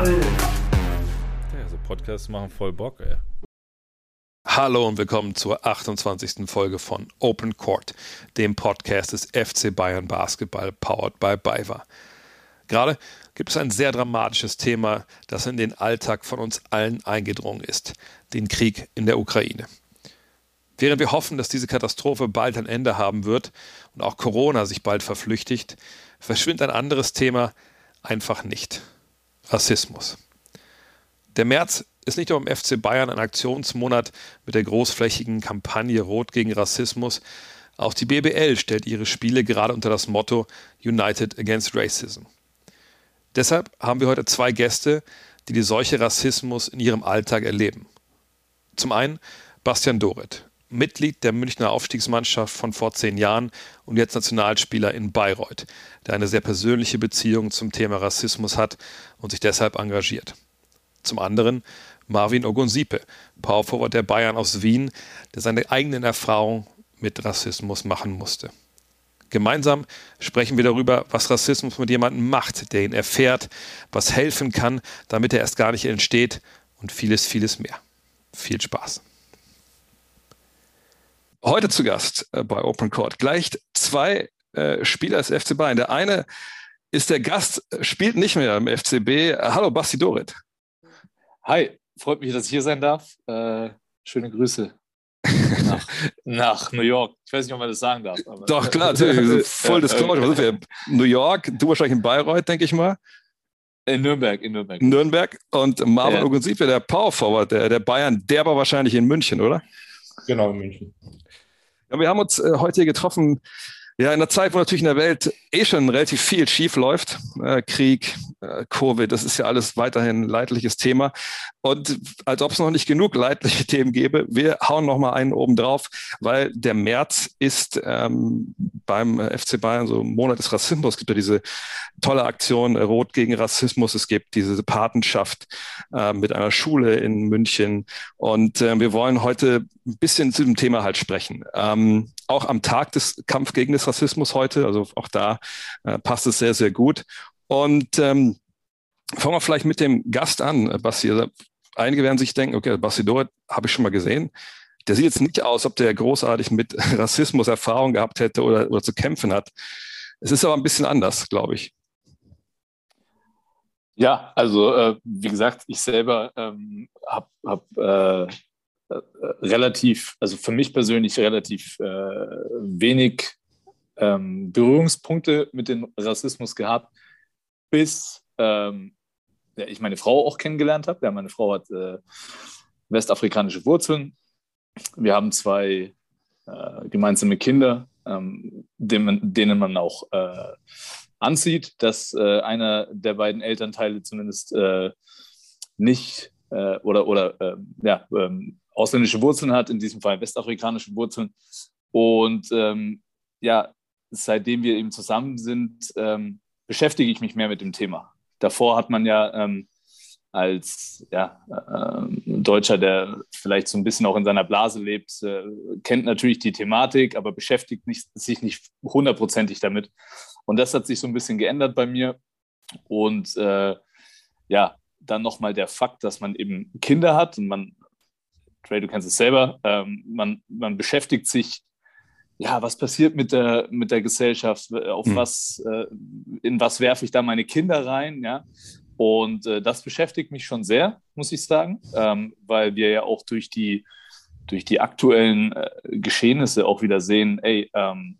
Ja, so Podcasts machen voll Bock, ey. Hallo und willkommen zur 28. Folge von Open Court, dem Podcast des FC Bayern Basketball powered by BayWa. Gerade gibt es ein sehr dramatisches Thema, das in den Alltag von uns allen eingedrungen ist, den Krieg in der Ukraine. Während wir hoffen, dass diese Katastrophe bald ein Ende haben wird und auch Corona sich bald verflüchtigt, verschwindet ein anderes Thema einfach nicht. Rassismus. Der März ist nicht nur im FC Bayern ein Aktionsmonat mit der großflächigen Kampagne Rot gegen Rassismus, auch die BBL stellt ihre Spiele gerade unter das Motto United Against Racism. Deshalb haben wir heute zwei Gäste, die die Seuche Rassismus in ihrem Alltag erleben. Zum einen Bastian Doret, Mitglied der Münchner Aufstiegsmannschaft von vor zehn Jahren und jetzt Nationalspieler in Bayreuth, der eine sehr persönliche Beziehung zum Thema Rassismus hat und sich deshalb engagiert. Zum anderen Marvin Ogunsipe, Powerforward der Bayern aus Wien, der seine eigenen Erfahrungen mit Rassismus machen musste. Gemeinsam sprechen wir darüber, was Rassismus mit jemandem macht, der ihn erfährt, was helfen kann, damit er erst gar nicht entsteht und vieles, vieles mehr. Viel Spaß. Heute zu Gast äh, bei Open Court gleich zwei äh, Spieler des FC Bayern. Der eine ist der Gast, spielt nicht mehr im FCB. Hallo, Basti Dorit. Hi, freut mich, dass ich hier sein darf. Äh, schöne Grüße nach, nach, New York. Ich weiß nicht, ob man das sagen darf. Aber Doch, klar, natürlich. Voll Disclosure. New York, du wahrscheinlich in Bayreuth, denke ich mal. In Nürnberg, in Nürnberg. Nürnberg und Marvin ja. Ogunsipe, der Power Forward der, der Bayern, der war wahrscheinlich in München, oder? Genau, in München. Ja, wir haben uns äh, heute getroffen, ja, in einer Zeit, wo natürlich in der Welt eh schon relativ viel schief läuft, äh, Krieg, äh, Covid, das ist ja alles weiterhin ein leidliches Thema. Und als ob es noch nicht genug leidliche Themen gäbe, wir hauen noch mal einen oben drauf, weil der März ist ähm, beim FC Bayern so Monat des Rassismus. Es gibt ja diese tolle Aktion äh, Rot gegen Rassismus. Es gibt diese Patenschaft äh, mit einer Schule in München. Und äh, wir wollen heute ein bisschen zu dem Thema halt sprechen. Ähm, auch am Tag des Kampf gegen des Rassismus heute, also auch da äh, passt es sehr, sehr gut. Und ähm, fangen wir vielleicht mit dem Gast an, Basti. Also, einige werden sich denken, okay, Basti Doret habe ich schon mal gesehen. Der sieht jetzt nicht aus, ob der großartig mit Rassismus Erfahrung gehabt hätte oder, oder zu kämpfen hat. Es ist aber ein bisschen anders, glaube ich. Ja, also äh, wie gesagt, ich selber ähm, habe hab, äh, äh, relativ, also für mich persönlich relativ äh, wenig ähm, Berührungspunkte mit dem Rassismus gehabt, bis ähm, ja, ich meine Frau auch kennengelernt habe. Ja, meine Frau hat äh, westafrikanische Wurzeln. Wir haben zwei äh, gemeinsame Kinder, ähm, denen, denen, man auch äh, ansieht, dass äh, einer der beiden Elternteile zumindest äh, nicht oder, oder ja, ähm, ausländische Wurzeln hat, in diesem Fall westafrikanische Wurzeln. Und ähm, ja, seitdem wir eben zusammen sind, ähm, beschäftige ich mich mehr mit dem Thema. Davor hat man ja ähm, als ja, äh, Deutscher, der vielleicht so ein bisschen auch in seiner Blase lebt, äh, kennt natürlich die Thematik, aber beschäftigt nicht, sich nicht hundertprozentig damit. Und das hat sich so ein bisschen geändert bei mir. Und äh, ja, dann nochmal der Fakt, dass man eben Kinder hat und man Trey, du kennst es selber, ähm, man, man beschäftigt sich, ja, was passiert mit der, mit der Gesellschaft, auf mhm. was, äh, in was werfe ich da meine Kinder rein, ja. Und äh, das beschäftigt mich schon sehr, muss ich sagen, ähm, weil wir ja auch durch die, durch die aktuellen äh, Geschehnisse auch wieder sehen, ey, ähm,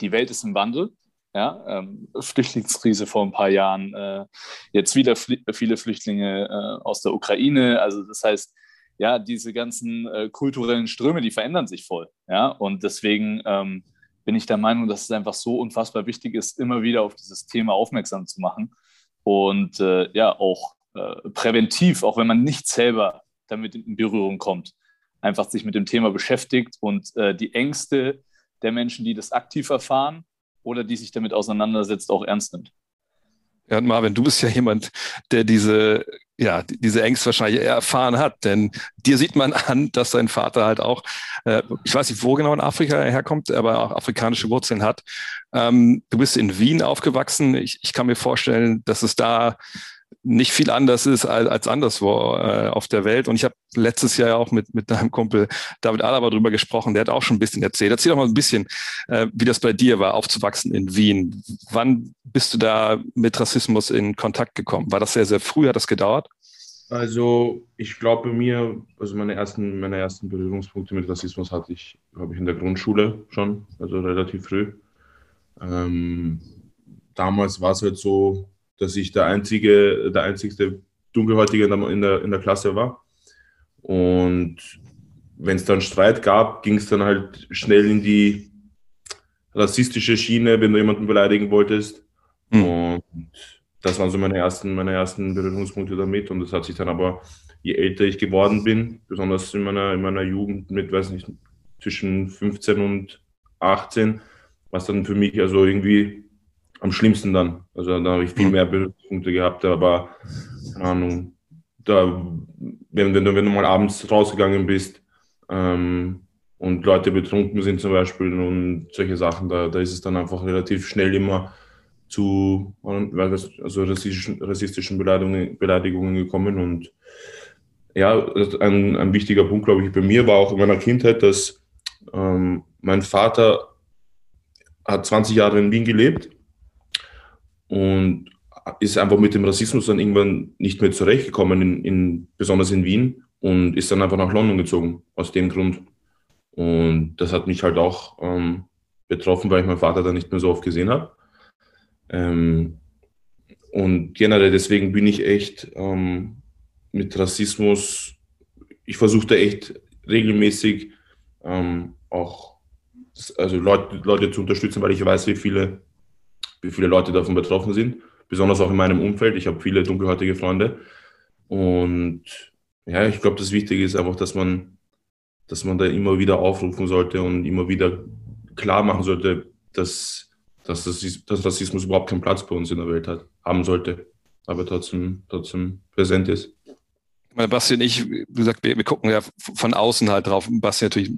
die Welt ist im Wandel. Ja, ähm, Flüchtlingskrise vor ein paar Jahren, äh, jetzt wieder viele Flüchtlinge äh, aus der Ukraine. Also das heißt, ja, diese ganzen äh, kulturellen Ströme, die verändern sich voll. Ja, und deswegen ähm, bin ich der Meinung, dass es einfach so unfassbar wichtig ist, immer wieder auf dieses Thema aufmerksam zu machen und äh, ja, auch äh, präventiv, auch wenn man nicht selber damit in Berührung kommt, einfach sich mit dem Thema beschäftigt und äh, die Ängste der Menschen, die das aktiv erfahren oder die sich damit auseinandersetzt, auch ernst nimmt. Ja, Marvin, du bist ja jemand, der diese, ja, diese Ängste wahrscheinlich erfahren hat, denn dir sieht man an, dass dein Vater halt auch, äh, ich weiß nicht, wo genau in Afrika er herkommt, aber auch afrikanische Wurzeln hat. Ähm, du bist in Wien aufgewachsen. Ich, ich kann mir vorstellen, dass es da nicht viel anders ist als, anderswo äh, auf der Welt. Und ich habe letztes Jahr auch mit, mit deinem Kumpel David Alaba drüber gesprochen, der hat auch schon ein bisschen erzählt. Erzähl doch mal ein bisschen, äh, wie das bei dir war, aufzuwachsen in Wien. Wann bist du da mit Rassismus in Kontakt gekommen? War das sehr, sehr früh? Hat das gedauert? Also ich glaube mir, also meine ersten, meine ersten Berührungspunkte mit Rassismus hatte ich, glaube ich, in der Grundschule schon, also relativ früh. Ähm, damals war es halt so, dass ich der einzige, der einzigste Dunkelhäutige in der, in der, in der Klasse war. Und wenn es dann Streit gab, ging es dann halt schnell in die rassistische Schiene, wenn du jemanden beleidigen wolltest. Mhm. Und das waren so meine ersten, meine ersten Berührungspunkte damit. Und das hat sich dann aber, je älter ich geworden bin, besonders in meiner, in meiner Jugend mit, weiß nicht, zwischen 15 und 18, was dann für mich also irgendwie am schlimmsten dann. Also da habe ich viel mhm. mehr Berührungspunkte gehabt, aber keine Ahnung, da, wenn, wenn, du, wenn du mal abends rausgegangen bist ähm, und Leute betrunken sind zum Beispiel und solche Sachen, da, da ist es dann einfach relativ schnell immer zu also rassistischen, rassistischen Beleidigungen, Beleidigungen gekommen und ja, ein, ein wichtiger Punkt, glaube ich, bei mir war auch in meiner Kindheit, dass ähm, mein Vater hat 20 Jahre in Wien gelebt und ist einfach mit dem Rassismus dann irgendwann nicht mehr zurechtgekommen, in, in, besonders in Wien, und ist dann einfach nach London gezogen, aus dem Grund. Und das hat mich halt auch ähm, betroffen, weil ich meinen Vater dann nicht mehr so oft gesehen habe. Ähm, und generell deswegen bin ich echt ähm, mit Rassismus, ich versuche da echt regelmäßig ähm, auch also Leute, Leute zu unterstützen, weil ich weiß, wie viele wie viele Leute davon betroffen sind, besonders auch in meinem Umfeld. Ich habe viele dunkelhäutige Freunde. Und ja, ich glaube, das Wichtige ist einfach, dass man, dass man da immer wieder aufrufen sollte und immer wieder klar machen sollte, dass, dass, das, dass Rassismus überhaupt keinen Platz bei uns in der Welt hat, haben sollte, aber trotzdem, trotzdem präsent ist. Meine Basti und ich, wie gesagt, wir, wir gucken ja von außen halt drauf. Basti natürlich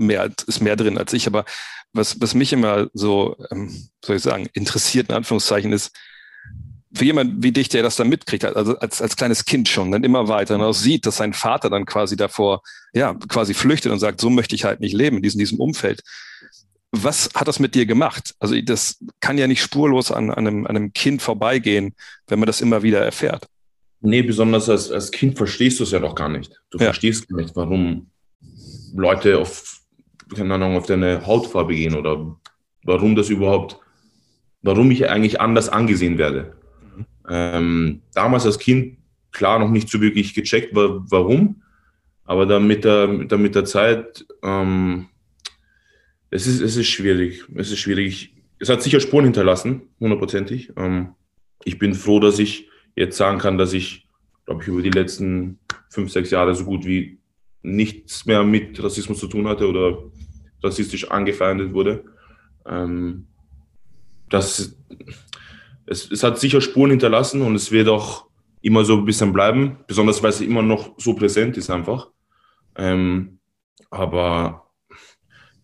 mehr, ist mehr drin als ich, aber was, was mich immer so, ähm, soll ich sagen, interessiert, in Anführungszeichen, ist, für jemand wie dich, der das dann mitkriegt, also als, als kleines Kind schon, dann immer weiter und auch sieht, dass sein Vater dann quasi davor, ja, quasi flüchtet und sagt, so möchte ich halt nicht leben, in diesem, diesem Umfeld. Was hat das mit dir gemacht? Also das kann ja nicht spurlos an, an, einem, an einem Kind vorbeigehen, wenn man das immer wieder erfährt. Nee, besonders als, als Kind verstehst du es ja doch gar nicht. Du ja. verstehst gar nicht, warum Leute auf keine Ahnung, auf deine Hautfarbe gehen oder warum das überhaupt, warum ich eigentlich anders angesehen werde. Mhm. Ähm, damals als Kind, klar, noch nicht so wirklich gecheckt, warum, aber dann mit der, dann mit der Zeit, ähm, es, ist, es ist schwierig. Es ist schwierig. Es hat sicher Spuren hinterlassen, hundertprozentig. Ähm, ich bin froh, dass ich jetzt sagen kann, dass ich, glaube ich, über die letzten fünf, sechs Jahre so gut wie nichts mehr mit Rassismus zu tun hatte oder rassistisch angefeindet wurde. Ähm, das, es, es hat sicher Spuren hinterlassen und es wird auch immer so ein bisschen bleiben, besonders weil es immer noch so präsent ist einfach. Ähm, aber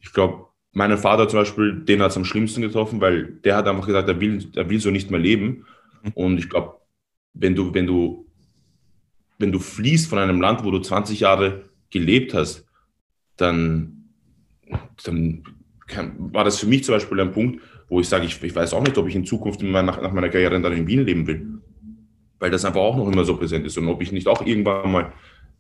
ich glaube, meinen Vater zum Beispiel, den hat es am schlimmsten getroffen, weil der hat einfach gesagt, er will, er will so nicht mehr leben. Und ich glaube, wenn du, wenn du, wenn du fließt von einem Land, wo du 20 Jahre gelebt hast, dann dann kann, war das für mich zum Beispiel ein Punkt, wo ich sage, ich, ich weiß auch nicht, ob ich in Zukunft in meiner, nach, meiner Karriere dann in Wien leben will. Weil das einfach auch noch immer so präsent ist. Und ob ich nicht auch irgendwann mal,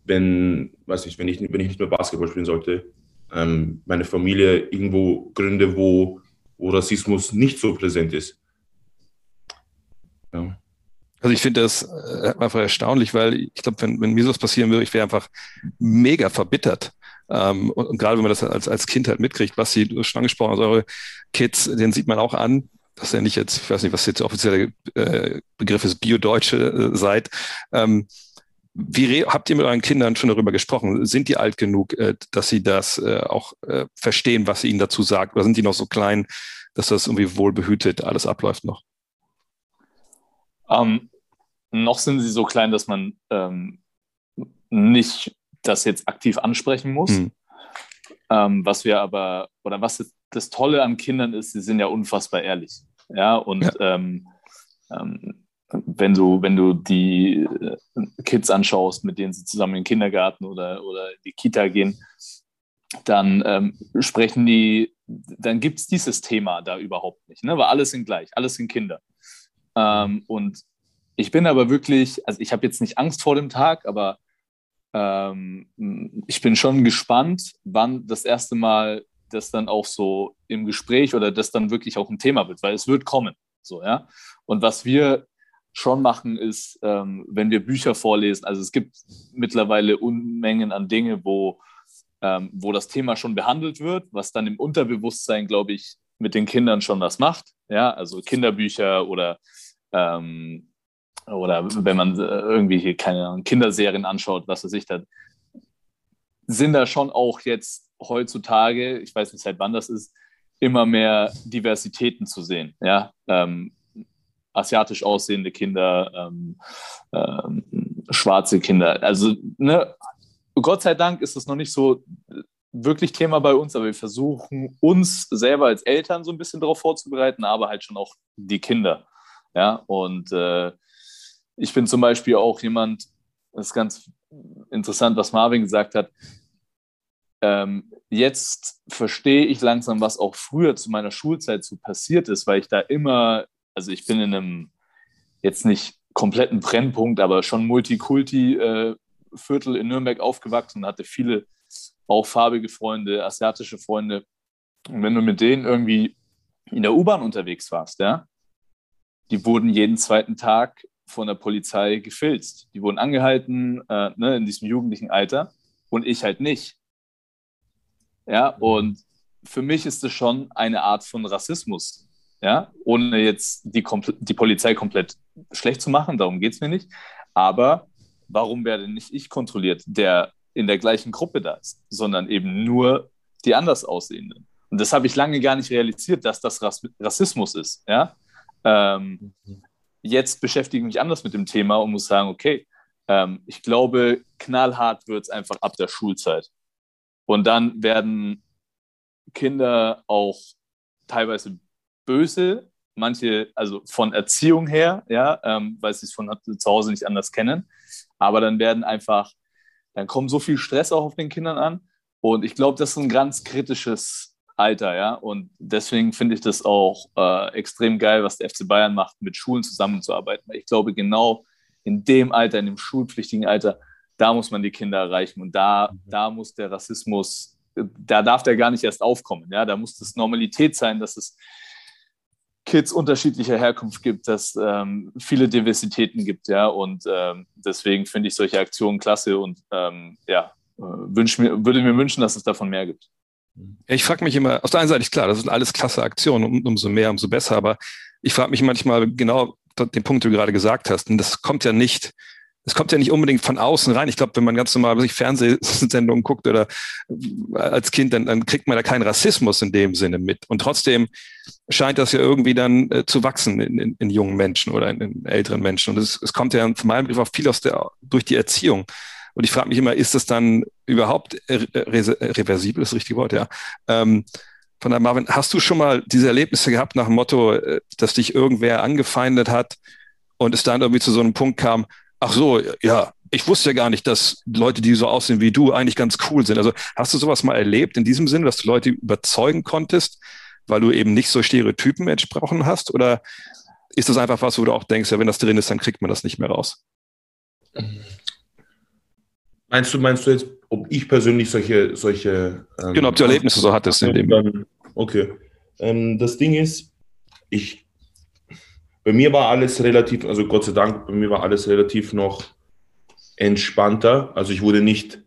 wenn, weiß ich, wenn ich, wenn ich nicht mehr Basketball spielen sollte, ähm, meine Familie irgendwo gründe, wo, wo Rassismus nicht so präsent ist. Ja. Also ich finde das äh, einfach erstaunlich, weil ich glaube, wenn, wenn mir sowas passieren würde, ich wäre einfach mega verbittert. Ähm, und, und gerade wenn man das als, als Kind halt mitkriegt, was Sie schon angesprochen haben, also eure Kids, den sieht man auch an, dass ihr nicht jetzt, ich weiß nicht, was jetzt der offizielle äh, Begriff ist, Biodeutsche äh, seid. Ähm, wie habt ihr mit euren Kindern schon darüber gesprochen? Sind die alt genug, äh, dass sie das äh, auch äh, verstehen, was sie ihnen dazu sagt? Oder sind die noch so klein, dass das irgendwie wohlbehütet alles abläuft noch? Ähm, noch sind sie so klein, dass man ähm, nicht das jetzt aktiv ansprechen muss. Mhm. Ähm, was wir aber, oder was das Tolle an Kindern ist, sie sind ja unfassbar ehrlich. Ja, und ja. Ähm, ähm, wenn du, wenn du die äh, Kids anschaust, mit denen sie zusammen in den Kindergarten oder, oder in die Kita gehen, dann ähm, sprechen die, dann gibt es dieses Thema da überhaupt nicht, ne? weil alles sind gleich, alles sind Kinder. Ähm, und ich bin aber wirklich, also ich habe jetzt nicht Angst vor dem Tag, aber ähm, ich bin schon gespannt, wann das erste Mal das dann auch so im Gespräch oder das dann wirklich auch ein Thema wird, weil es wird kommen. So, ja. Und was wir schon machen, ist, ähm, wenn wir Bücher vorlesen, also es gibt mittlerweile Unmengen an Dinge, wo, ähm, wo das Thema schon behandelt wird, was dann im Unterbewusstsein, glaube ich, mit den Kindern schon was macht. Ja, also Kinderbücher oder, ähm, oder wenn man äh, irgendwie keine Kinderserien anschaut, was weiß ich, da sind da schon auch jetzt heutzutage, ich weiß nicht seit wann das ist, immer mehr Diversitäten zu sehen. Ja, ähm, asiatisch aussehende Kinder, ähm, ähm, schwarze Kinder. Also, ne, Gott sei Dank ist das noch nicht so wirklich Thema bei uns, aber wir versuchen uns selber als Eltern so ein bisschen darauf vorzubereiten, aber halt schon auch die Kinder. Ja, und äh, ich bin zum Beispiel auch jemand, das ist ganz interessant, was Marvin gesagt hat. Ähm, jetzt verstehe ich langsam, was auch früher zu meiner Schulzeit so passiert ist, weil ich da immer also ich bin in einem jetzt nicht kompletten Brennpunkt, aber schon Multikulti-Viertel in Nürnberg aufgewachsen und hatte viele auch farbige Freunde, asiatische Freunde. Und wenn du mit denen irgendwie in der U-Bahn unterwegs warst, ja, die wurden jeden zweiten Tag von der Polizei gefilzt. Die wurden angehalten äh, ne, in diesem jugendlichen Alter und ich halt nicht. Ja, und für mich ist es schon eine Art von Rassismus, ja, ohne jetzt die, die Polizei komplett schlecht zu machen, darum geht es mir nicht. Aber warum werde nicht ich kontrolliert, der in der gleichen Gruppe da ist, sondern eben nur die anders aussehenden? Und das habe ich lange gar nicht realisiert, dass das Rassismus ist. Ja? Ähm, jetzt beschäftige ich mich anders mit dem Thema und muss sagen, okay, ähm, ich glaube, knallhart wird es einfach ab der Schulzeit. Und dann werden Kinder auch teilweise böse, manche, also von Erziehung her, ja, ähm, weil sie es von zu Hause nicht anders kennen. Aber dann werden einfach, dann kommt so viel Stress auch auf den Kindern an. Und ich glaube, das ist ein ganz kritisches Alter, ja. Und deswegen finde ich das auch äh, extrem geil, was der FC Bayern macht, mit Schulen zusammenzuarbeiten. ich glaube, genau in dem Alter, in dem schulpflichtigen Alter, da muss man die Kinder erreichen. Und da, mhm. da muss der Rassismus, da darf der gar nicht erst aufkommen. Ja, da muss das Normalität sein, dass es Kids unterschiedlicher Herkunft gibt, dass ähm, viele Diversitäten gibt, ja, und ähm, deswegen finde ich solche Aktionen klasse und ähm, ja, äh, wünsch mir, würde mir wünschen, dass es davon mehr gibt. Ich frage mich immer, auf der einen Seite ist klar, das sind alles klasse Aktionen, um, umso mehr, umso besser, aber ich frage mich manchmal genau den Punkt, den du gerade gesagt hast, und das kommt ja nicht es kommt ja nicht unbedingt von außen rein. Ich glaube, wenn man ganz normal sich Fernsehsendungen guckt oder äh, als Kind, dann, dann kriegt man da keinen Rassismus in dem Sinne mit. Und trotzdem scheint das ja irgendwie dann äh, zu wachsen in, in, in, jungen Menschen oder in, in älteren Menschen. Und es, es kommt ja von meinem Begriff auch viel aus der, durch die Erziehung. Und ich frage mich immer, ist das dann überhaupt re reversibel, das richtige Wort, ja? Ähm, von der Marvin, hast du schon mal diese Erlebnisse gehabt nach dem Motto, äh, dass dich irgendwer angefeindet hat und es dann irgendwie zu so einem Punkt kam, ach so, ja, ich wusste ja gar nicht, dass Leute, die so aussehen wie du, eigentlich ganz cool sind. Also hast du sowas mal erlebt in diesem Sinne, dass du Leute überzeugen konntest, weil du eben nicht so Stereotypen entsprochen hast? Oder ist das einfach was, wo du auch denkst, ja, wenn das drin ist, dann kriegt man das nicht mehr raus? Meinst du, meinst du jetzt, ob ich persönlich solche, solche ähm, Genau, ob du Erlebnisse so hattest in dem. Okay. Ähm, das Ding ist, ich bei mir war alles relativ, also Gott sei Dank, bei mir war alles relativ noch entspannter. Also ich wurde nicht,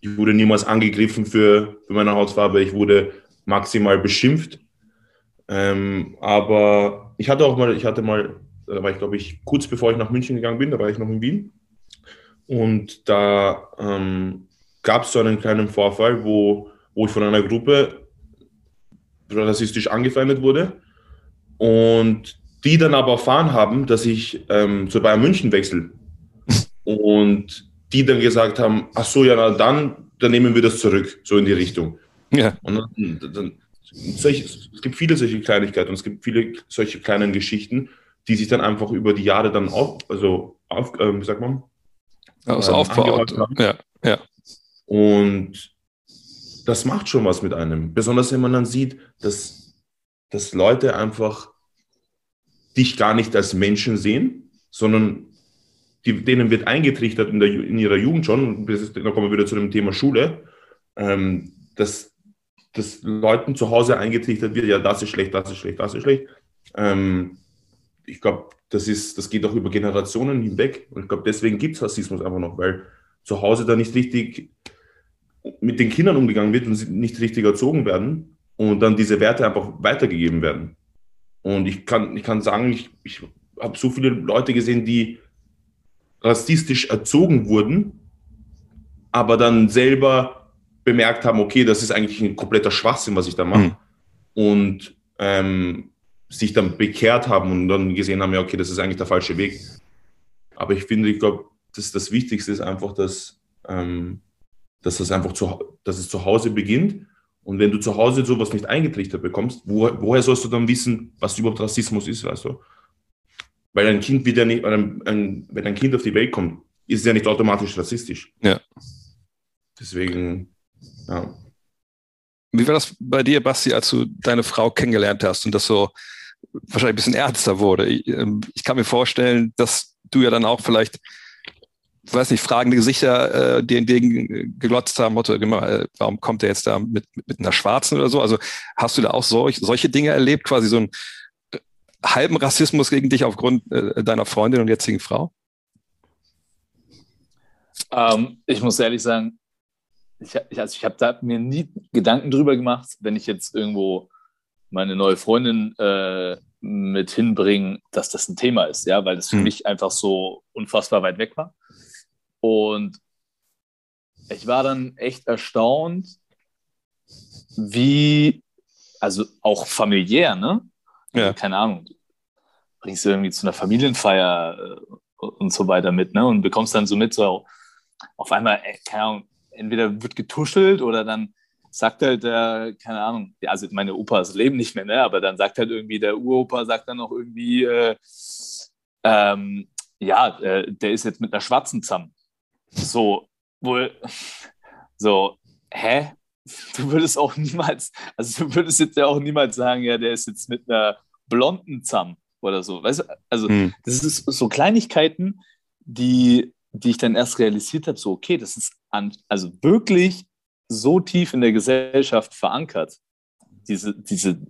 ich wurde niemals angegriffen für, für meine Hautfarbe, ich wurde maximal beschimpft. Ähm, aber ich hatte auch mal, ich hatte mal, da war ich glaube ich kurz bevor ich nach München gegangen bin, da war ich noch in Wien. Und da ähm, gab es so einen kleinen Vorfall, wo, wo ich von einer Gruppe rassistisch angefeindet wurde. Und die dann aber erfahren haben, dass ich ähm, zu Bayern München wechsle. Und die dann gesagt haben, ach so, ja, na, dann, dann nehmen wir das zurück, so in die Richtung. Ja. Und dann, dann solche, es gibt viele solche Kleinigkeiten und es gibt viele solche kleinen Geschichten, die sich dann einfach über die Jahre dann auf, also auf, ähm, wie sagt man? Also ähm, aufbaut. Ja, ja. Und das macht schon was mit einem. Besonders wenn man dann sieht, dass, dass Leute einfach dich gar nicht als Menschen sehen, sondern die, denen wird eingetrichtert in, der, in ihrer Jugend schon, da kommen wir wieder zu dem Thema Schule, ähm, dass, dass Leuten zu Hause eingetrichtert wird, ja, das ist schlecht, das ist schlecht, das ist schlecht. Ähm, ich glaube, das, das geht auch über Generationen hinweg. Und ich glaube, deswegen gibt es Rassismus einfach noch, weil zu Hause da nicht richtig mit den Kindern umgegangen wird und sie nicht richtig erzogen werden und dann diese Werte einfach weitergegeben werden. Und ich kann, ich kann sagen, ich, ich habe so viele Leute gesehen, die rassistisch erzogen wurden, aber dann selber bemerkt haben, okay, das ist eigentlich ein kompletter Schwachsinn, was ich da mache. Mhm. Und ähm, sich dann bekehrt haben und dann gesehen haben, ja, okay, das ist eigentlich der falsche Weg. Aber ich finde, ich glaube, das, das Wichtigste ist einfach, dass, ähm, dass, das einfach zu, dass es zu Hause beginnt. Und wenn du zu Hause sowas nicht eingetrichtert bekommst, wo, woher sollst du dann wissen, was überhaupt Rassismus ist, weißt du? Weil ein Kind wird ja nicht, ein, ein, wenn ein Kind auf die Welt kommt, ist es ja nicht automatisch rassistisch. Ja. Deswegen, ja. Wie war das bei dir, Basti, als du deine Frau kennengelernt hast und das so wahrscheinlich ein bisschen ernster wurde? Ich, ähm, ich kann mir vorstellen, dass du ja dann auch vielleicht ich weiß nicht, fragende Gesichter äh, dir entgegen geglotzt haben, Motto, äh, warum kommt er jetzt da mit, mit einer Schwarzen oder so? Also hast du da auch solch, solche Dinge erlebt, quasi so einen äh, halben Rassismus gegen dich aufgrund äh, deiner Freundin und jetzigen Frau? Ähm, ich muss ehrlich sagen, ich, also ich habe da mir nie Gedanken drüber gemacht, wenn ich jetzt irgendwo meine neue Freundin äh, mit hinbringe, dass das ein Thema ist, ja, weil das für hm. mich einfach so unfassbar weit weg war. Und ich war dann echt erstaunt, wie, also auch familiär, ne? Also, ja. keine Ahnung, bringst du irgendwie zu einer Familienfeier äh, und so weiter mit, ne? Und bekommst dann so mit, so auf einmal, ey, keine Ahnung, entweder wird getuschelt oder dann sagt halt der, keine Ahnung, ja, also meine Opas leben nicht mehr, ne? Aber dann sagt halt irgendwie der Uropa, sagt dann noch irgendwie, äh, ähm, ja, äh, der ist jetzt mit einer Schwarzen zusammen. So, wohl, so, hä? Du würdest auch niemals, also du würdest jetzt ja auch niemals sagen, ja, der ist jetzt mit einer blonden zusammen oder so. Weißt du, also hm. das ist so Kleinigkeiten, die, die ich dann erst realisiert habe, so, okay, das ist an, also wirklich so tief in der Gesellschaft verankert. Diese, diese,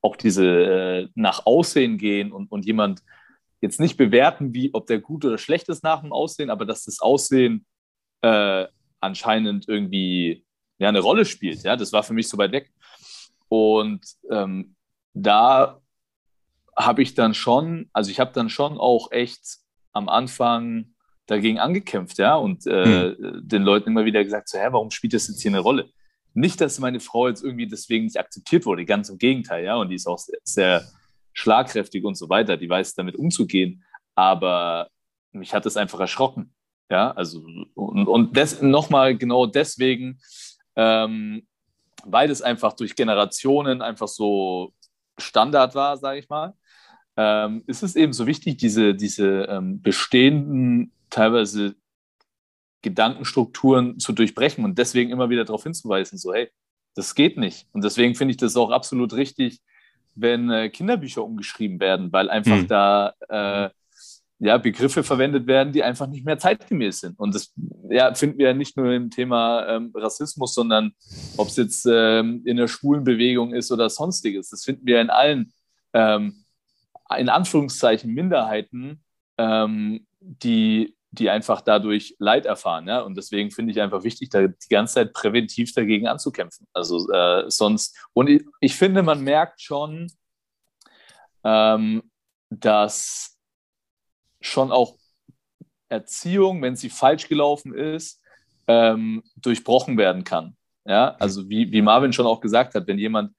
auch diese äh, nach Aussehen gehen und, und jemand jetzt nicht bewerten, wie ob der gut oder schlecht ist nach dem Aussehen, aber dass das Aussehen äh, anscheinend irgendwie ja, eine Rolle spielt. Ja, das war für mich so weit weg. Und ähm, da habe ich dann schon, also ich habe dann schon auch echt am Anfang dagegen angekämpft, ja, und äh, hm. den Leuten immer wieder gesagt, so, hä, warum spielt das jetzt hier eine Rolle? Nicht, dass meine Frau jetzt irgendwie deswegen nicht akzeptiert wurde, ganz im Gegenteil, ja, und die ist auch sehr, sehr schlagkräftig und so weiter, die weiß damit umzugehen. Aber mich hat es einfach erschrocken. Ja, also und, und des, nochmal genau deswegen, ähm, weil es einfach durch Generationen einfach so Standard war, sage ich mal, ähm, ist es eben so wichtig, diese, diese ähm, bestehenden, teilweise Gedankenstrukturen zu durchbrechen und deswegen immer wieder darauf hinzuweisen, so hey, das geht nicht. Und deswegen finde ich das auch absolut richtig, wenn äh, Kinderbücher umgeschrieben werden, weil einfach mhm. da äh, ja, Begriffe verwendet werden, die einfach nicht mehr zeitgemäß sind. Und das ja, finden wir ja nicht nur im Thema ähm, Rassismus, sondern ob es jetzt ähm, in der schwulen Bewegung ist oder sonstiges. Das finden wir in allen, ähm, in Anführungszeichen, Minderheiten, ähm, die, die einfach dadurch Leid erfahren. Ja? Und deswegen finde ich einfach wichtig, da die ganze Zeit präventiv dagegen anzukämpfen. Also äh, sonst, und ich, ich, finde, man merkt schon, ähm, dass schon auch Erziehung, wenn sie falsch gelaufen ist, ähm, durchbrochen werden kann. Ja, also wie, wie Marvin schon auch gesagt hat, wenn jemand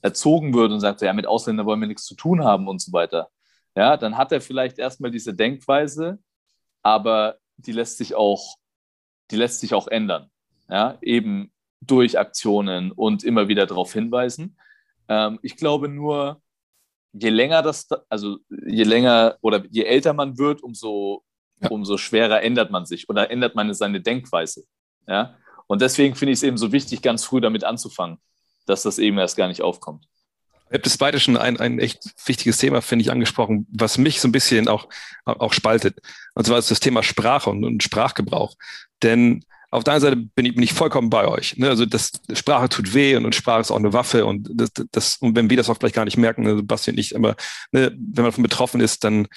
erzogen wird und sagt, ja, mit Ausländern wollen wir nichts zu tun haben und so weiter, ja, dann hat er vielleicht erstmal diese Denkweise, aber die lässt sich auch, die lässt sich auch ändern. Ja, eben durch Aktionen und immer wieder darauf hinweisen. Ähm, ich glaube nur, je länger das, also je länger oder je älter man wird, umso, ja. umso schwerer ändert man sich oder ändert man seine Denkweise. Ja? Und deswegen finde ich es eben so wichtig, ganz früh damit anzufangen, dass das eben erst gar nicht aufkommt. Ihr habt das beide schon ein, ein echt wichtiges Thema, finde ich, angesprochen, was mich so ein bisschen auch, auch spaltet. Und zwar ist das Thema Sprache und, und Sprachgebrauch. Denn auf der einen Seite bin ich, bin ich vollkommen bei euch. Ne? Also das Sprache tut weh und, und, Sprache ist auch eine Waffe und das, das, und wenn wir das auch vielleicht gar nicht merken, also Bastian nicht, aber ne, wenn man davon betroffen ist, dann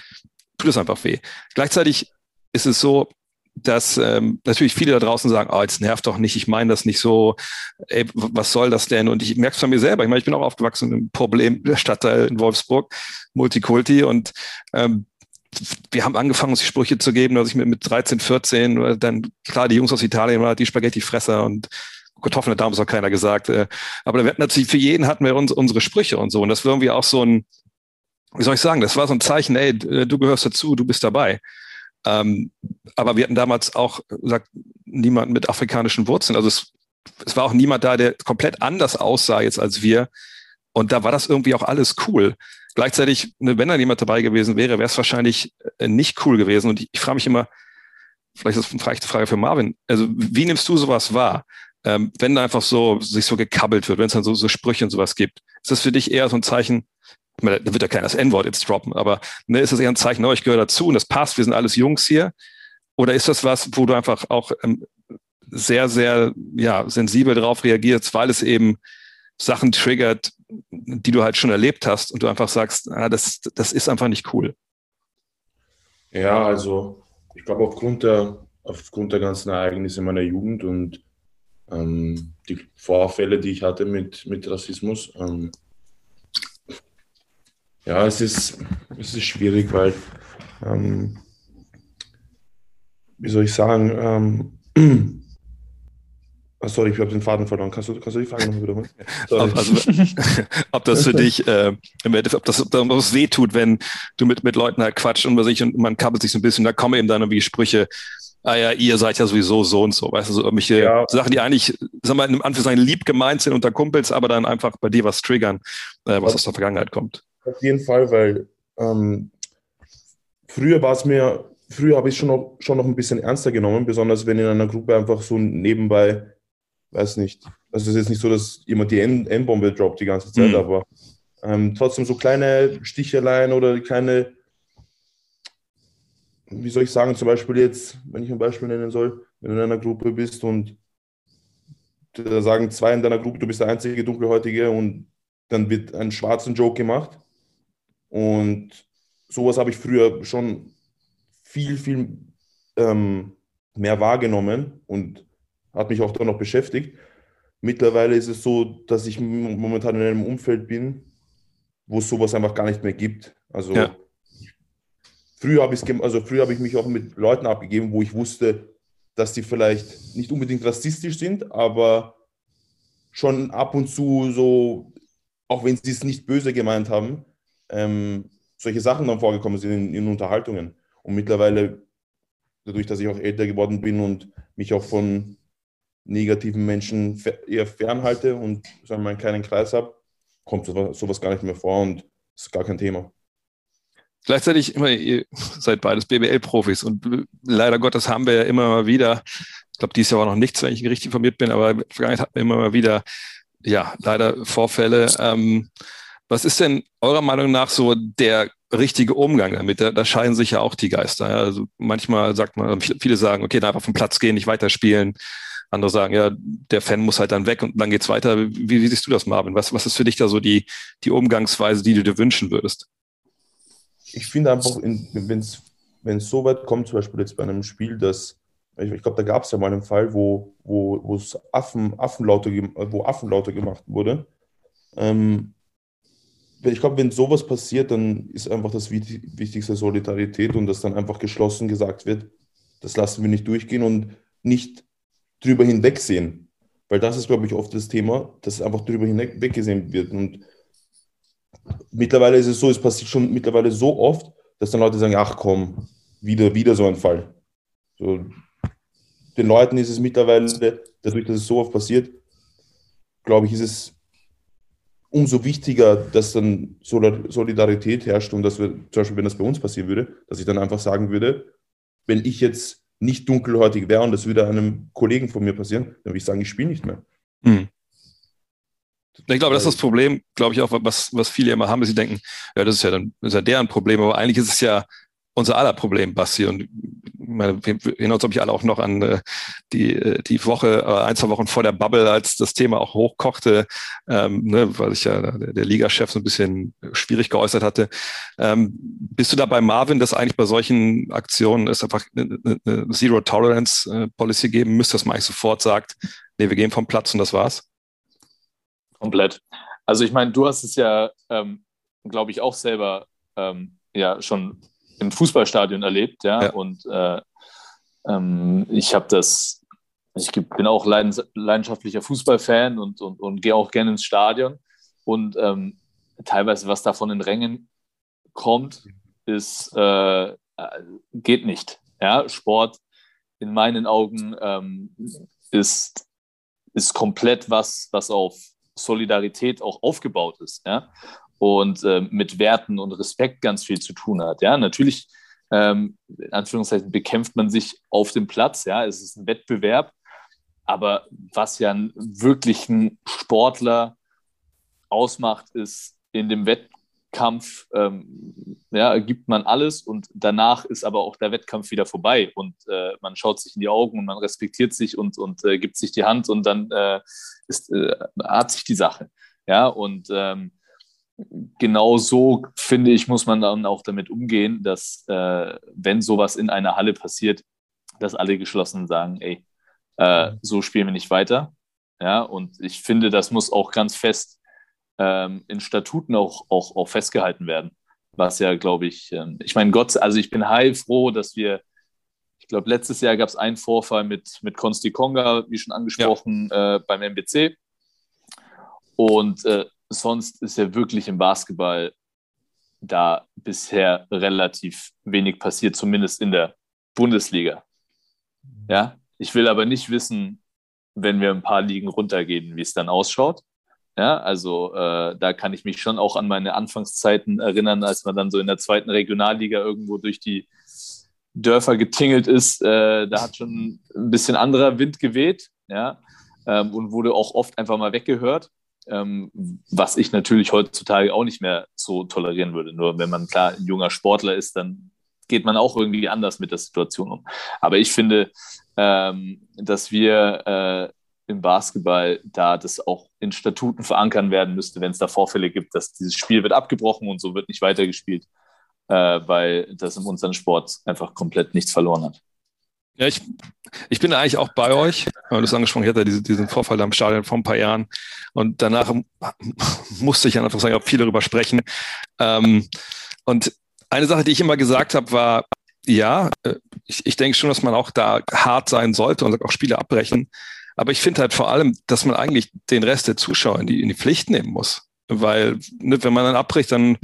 tut es einfach weh. Gleichzeitig ist es so, dass ähm, natürlich viele da draußen sagen, oh, jetzt nervt doch nicht, ich meine das nicht so, ey, was soll das denn? Und ich merke es von mir selber. Ich meine, ich bin auch aufgewachsen im Problem der Stadtteil in Wolfsburg, Multikulti und ähm, wir haben angefangen, uns die Sprüche zu geben, dass ich mit, mit 13, 14, dann klar, die Jungs aus Italien waren die Spaghetti-Fresser und Kartoffeln hat damals auch keiner gesagt. Äh, aber wir hatten natürlich, für jeden hatten wir uns, unsere Sprüche und so. Und das war irgendwie auch so ein, wie soll ich sagen, das war so ein Zeichen, ey, du gehörst dazu, du bist dabei. Ähm, aber wir hatten damals auch, sagt, niemand mit afrikanischen Wurzeln. Also es, es war auch niemand da, der komplett anders aussah jetzt als wir. Und da war das irgendwie auch alles cool. Gleichzeitig, ne, wenn da jemand dabei gewesen wäre, wäre es wahrscheinlich äh, nicht cool gewesen. Und ich, ich frage mich immer, vielleicht ist das eine Frage für Marvin, also wie nimmst du sowas wahr? Ähm, wenn da einfach so sich so gekabbelt wird, wenn es dann so, so Sprüche und sowas gibt, ist das für dich eher so ein Zeichen, da wird ja keiner das N-Wort jetzt droppen, aber ne, ist das eher ein Zeichen, oh, ich gehöre dazu und das passt, wir sind alles Jungs hier? Oder ist das was, wo du einfach auch ähm, sehr, sehr ja, sensibel darauf reagierst, weil es eben Sachen triggert, die du halt schon erlebt hast und du einfach sagst, ah, das, das ist einfach nicht cool. Ja, also ich glaube aufgrund der, aufgrund der ganzen Ereignisse meiner Jugend und ähm, die Vorfälle, die ich hatte mit, mit Rassismus, ähm, ja, es ist, es ist schwierig, weil, ähm, wie soll ich sagen, ähm, Oh, sorry, ich habe den Faden verloren. Kannst du, kannst du die Frage nochmal wiederholen? Ob, also, ob das für dich, äh, ob das, ob das weh tut, wenn du mit, mit Leuten halt quatscht und, sich, und man kabbelt sich so ein bisschen, da kommen eben dann irgendwie Sprüche, ah ja, ihr seid ja sowieso so und so, weißt du, so irgendwelche ja. Sachen, die eigentlich, sag mal, in Anführungszeichen lieb gemeint sind unter Kumpels, aber dann einfach bei dir was triggern, äh, was aus der Vergangenheit kommt. Auf jeden Fall, weil ähm, früher war es mir, früher habe ich es schon noch, schon noch ein bisschen ernster genommen, besonders wenn in einer Gruppe einfach so nebenbei weiß nicht. Also es ist jetzt nicht so, dass jemand die N-Bombe droppt die ganze Zeit, mhm. aber ähm, trotzdem so kleine Sticheleien oder kleine, wie soll ich sagen, zum Beispiel jetzt, wenn ich ein Beispiel nennen soll, wenn du in einer Gruppe bist und da sagen zwei in deiner Gruppe, du bist der einzige Dunkelhäutige und dann wird ein schwarzen Joke gemacht. Und sowas habe ich früher schon viel, viel ähm, mehr wahrgenommen und hat mich auch da noch beschäftigt. Mittlerweile ist es so, dass ich momentan in einem Umfeld bin, wo es sowas einfach gar nicht mehr gibt. Also ja. früher habe also früher habe ich mich auch mit Leuten abgegeben, wo ich wusste, dass die vielleicht nicht unbedingt rassistisch sind, aber schon ab und zu so, auch wenn sie es nicht böse gemeint haben, ähm, solche Sachen dann vorgekommen sind in, in Unterhaltungen. Und mittlerweile, dadurch, dass ich auch älter geworden bin und mich auch von negativen Menschen eher fernhalte und sagen wir, einen kleinen Kreis habe, kommt sowas, sowas gar nicht mehr vor und ist gar kein Thema. Gleichzeitig, immer, ihr seid beides BBL-Profis und leider Gottes haben wir ja immer mal wieder, ich glaube, dies Jahr war noch nichts, wenn ich richtig informiert bin, aber in der Vergangenheit hatten wir immer mal wieder, ja, leider Vorfälle. Ähm, was ist denn eurer Meinung nach so der richtige Umgang damit? Da, da scheiden sich ja auch die Geister. Ja? Also manchmal sagt man, viele sagen, okay, da einfach vom Platz gehen, nicht weiterspielen. Andere sagen, ja, der Fan muss halt dann weg und dann geht's weiter. Wie, wie siehst du das, Marvin? Was, was ist für dich da so die, die Umgangsweise, die du dir wünschen würdest? Ich finde einfach, wenn es so weit kommt, zum Beispiel jetzt bei einem Spiel, dass ich, ich glaube, da gab es ja mal einen Fall, wo, wo, Affen, Affenlaute, wo Affenlaute gemacht wurde. Ähm, ich glaube, wenn sowas passiert, dann ist einfach das Wichtigste Solidarität und dass dann einfach geschlossen gesagt wird, das lassen wir nicht durchgehen und nicht drüber hinwegsehen. Weil das ist, glaube ich, oft das Thema, dass einfach drüber hinweggesehen wird. Und mittlerweile ist es so, es passiert schon mittlerweile so oft, dass dann Leute sagen, ach komm, wieder, wieder so ein Fall. So, den Leuten ist es mittlerweile, dadurch, dass es so oft passiert, glaube ich, ist es umso wichtiger, dass dann Solidarität herrscht und dass wir, zum Beispiel, wenn das bei uns passieren würde, dass ich dann einfach sagen würde, wenn ich jetzt nicht dunkelhäutig wäre und das würde einem Kollegen von mir passieren, dann würde ich sagen, ich spiele nicht mehr. Mhm. Ich glaube, das ist das Problem, glaube ich auch, was, was viele immer haben, dass sie denken, ja, das ist ja dann das ist ja deren Problem, aber eigentlich ist es ja unser aller Problem, Basti. Und meine, wir erinnern uns, glaube ich, alle auch noch an äh, die, äh, die Woche, äh, ein, zwei Wochen vor der Bubble, als das Thema auch hochkochte, ähm, ne, weil sich ja der, der Ligachef so ein bisschen schwierig geäußert hatte. Ähm, bist du da bei Marvin, dass eigentlich bei solchen Aktionen es einfach eine, eine Zero-Tolerance-Policy äh, geben müsste, dass man eigentlich sofort sagt, nee, wir gehen vom Platz und das war's? Komplett. Also ich meine, du hast es ja, ähm, glaube ich, auch selber ähm, ja schon im Fußballstadion erlebt, ja. ja. Und äh, ähm, ich habe das, ich bin auch leidenschaftlicher Fußballfan und, und, und gehe auch gerne ins Stadion. Und ähm, teilweise, was da von den Rängen kommt, ist, äh, geht nicht. Ja, Sport in meinen Augen ähm, ist, ist komplett was, was auf Solidarität auch aufgebaut ist. Ja? Und äh, mit Werten und Respekt ganz viel zu tun hat. Ja, natürlich, ähm, in Anführungszeichen, bekämpft man sich auf dem Platz. Ja, es ist ein Wettbewerb. Aber was ja einen wirklichen Sportler ausmacht, ist in dem Wettkampf, ähm, ja, gibt man alles und danach ist aber auch der Wettkampf wieder vorbei und äh, man schaut sich in die Augen und man respektiert sich und, und äh, gibt sich die Hand und dann äh, ist, äh, hat sich die Sache. Ja, und ähm, genau so, finde ich, muss man dann auch damit umgehen, dass äh, wenn sowas in einer Halle passiert, dass alle geschlossen sagen, ey, äh, mhm. so spielen wir nicht weiter. Ja, und ich finde, das muss auch ganz fest ähm, in Statuten auch, auch, auch festgehalten werden. Was ja, glaube ich, ähm, ich meine, Gott, also ich bin heilfroh, dass wir, ich glaube, letztes Jahr gab es einen Vorfall mit, mit Konsti Konga, wie schon angesprochen, ja. äh, beim MBC. Und äh, sonst ist ja wirklich im Basketball da bisher relativ wenig passiert, zumindest in der Bundesliga. Ja, ich will aber nicht wissen, wenn wir ein paar Ligen runtergehen, wie es dann ausschaut. Ja, also äh, da kann ich mich schon auch an meine Anfangszeiten erinnern, als man dann so in der zweiten Regionalliga irgendwo durch die Dörfer getingelt ist. Äh, da hat schon ein bisschen anderer Wind geweht, ja, ähm, und wurde auch oft einfach mal weggehört ähm, was ich natürlich heutzutage auch nicht mehr so tolerieren würde. Nur wenn man klar ein junger Sportler ist, dann geht man auch irgendwie anders mit der Situation um. Aber ich finde, ähm, dass wir äh, im Basketball da das auch in Statuten verankern werden müsste, wenn es da Vorfälle gibt, dass dieses Spiel wird abgebrochen und so wird nicht weitergespielt, äh, weil das in unserem Sport einfach komplett nichts verloren hat. Ja, ich, ich bin eigentlich auch bei euch. Du hast angesprochen, ich hatte diese, diesen Vorfall am Stadion vor ein paar Jahren und danach musste ich einfach sagen, auch viel darüber sprechen. Ähm, und eine Sache, die ich immer gesagt habe, war, ja, äh, ich, ich denke schon, dass man auch da hart sein sollte und auch Spiele abbrechen. Aber ich finde halt vor allem, dass man eigentlich den Rest der Zuschauer in die, in die Pflicht nehmen muss. Weil, ne, wenn man dann abbricht, dann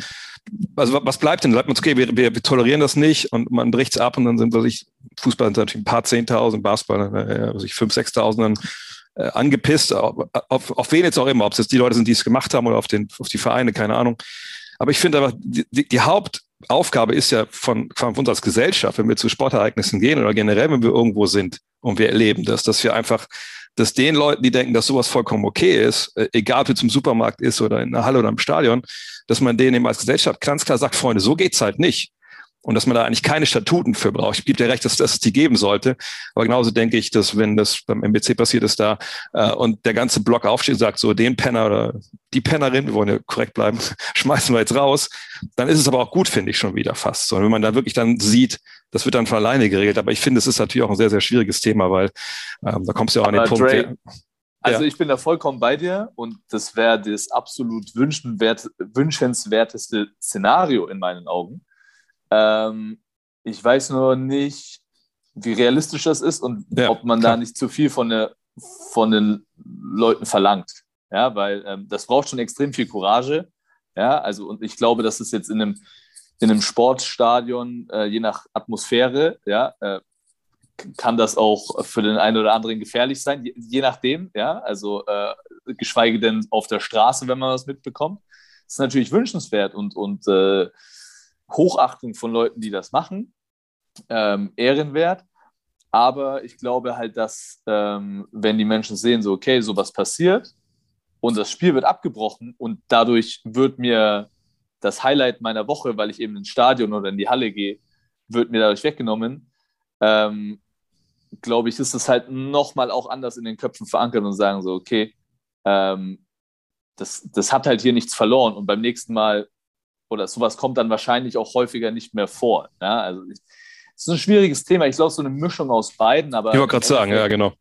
also was bleibt denn? Bleibt man, okay, wir, wir, wir tolerieren das nicht und man bricht es ab und dann sind, was ich, Fußball sind natürlich ein paar Zehntausend, Basketball, äh, was ich, fünf, sechstausend dann äh, angepisst, auf, auf, wen jetzt auch immer, ob es jetzt die Leute sind, die es gemacht haben oder auf, den, auf die Vereine, keine Ahnung. Aber ich finde aber, die, die Hauptaufgabe ist ja von, von uns als Gesellschaft, wenn wir zu Sportereignissen gehen oder generell, wenn wir irgendwo sind und wir erleben das, dass wir einfach dass den Leuten, die denken, dass sowas vollkommen okay ist, äh, egal ob es im Supermarkt ist oder in der Halle oder im Stadion, dass man denen eben als Gesellschaft ganz klar sagt, Freunde, so geht's halt nicht und dass man da eigentlich keine Statuten für braucht. Ich gebe dir recht, dass, dass es die geben sollte. Aber genauso denke ich, dass wenn das beim MBC passiert ist da äh, und der ganze Block aufsteht und sagt, so den Penner oder die Pennerin, wir wollen ja korrekt bleiben, schmeißen wir jetzt raus, dann ist es aber auch gut, finde ich schon wieder fast. So, wenn man da wirklich dann sieht, das wird dann von alleine geregelt. Aber ich finde, es ist natürlich auch ein sehr, sehr schwieriges Thema, weil ähm, da kommst du ja auch an den Punkt. Dre, also ja. ich bin da vollkommen bei dir und das wäre das absolut wünschenswerteste Szenario in meinen Augen. Ähm, ich weiß nur nicht, wie realistisch das ist und ja, ob man klar. da nicht zu viel von, der, von den Leuten verlangt. Ja, weil ähm, das braucht schon extrem viel Courage. Ja, also und ich glaube, dass es jetzt in einem, in einem Sportstadion, äh, je nach Atmosphäre, ja, äh, kann das auch für den einen oder anderen gefährlich sein, je, je nachdem, ja, also äh, geschweige denn auf der Straße, wenn man was mitbekommt. Das ist natürlich wünschenswert und, und äh, Hochachtung von Leuten, die das machen, ähm, ehrenwert. Aber ich glaube halt, dass ähm, wenn die Menschen sehen, so, okay, sowas passiert und das Spiel wird abgebrochen und dadurch wird mir das Highlight meiner Woche, weil ich eben ins Stadion oder in die Halle gehe, wird mir dadurch weggenommen, ähm, glaube ich, ist es halt nochmal auch anders in den Köpfen verankert und sagen so, okay, ähm, das, das hat halt hier nichts verloren und beim nächsten Mal oder sowas kommt dann wahrscheinlich auch häufiger nicht mehr vor. Ja? Also es ist ein schwieriges Thema. Ich glaube, so eine Mischung aus beiden, aber. Ich wollte gerade sagen, ja, genau.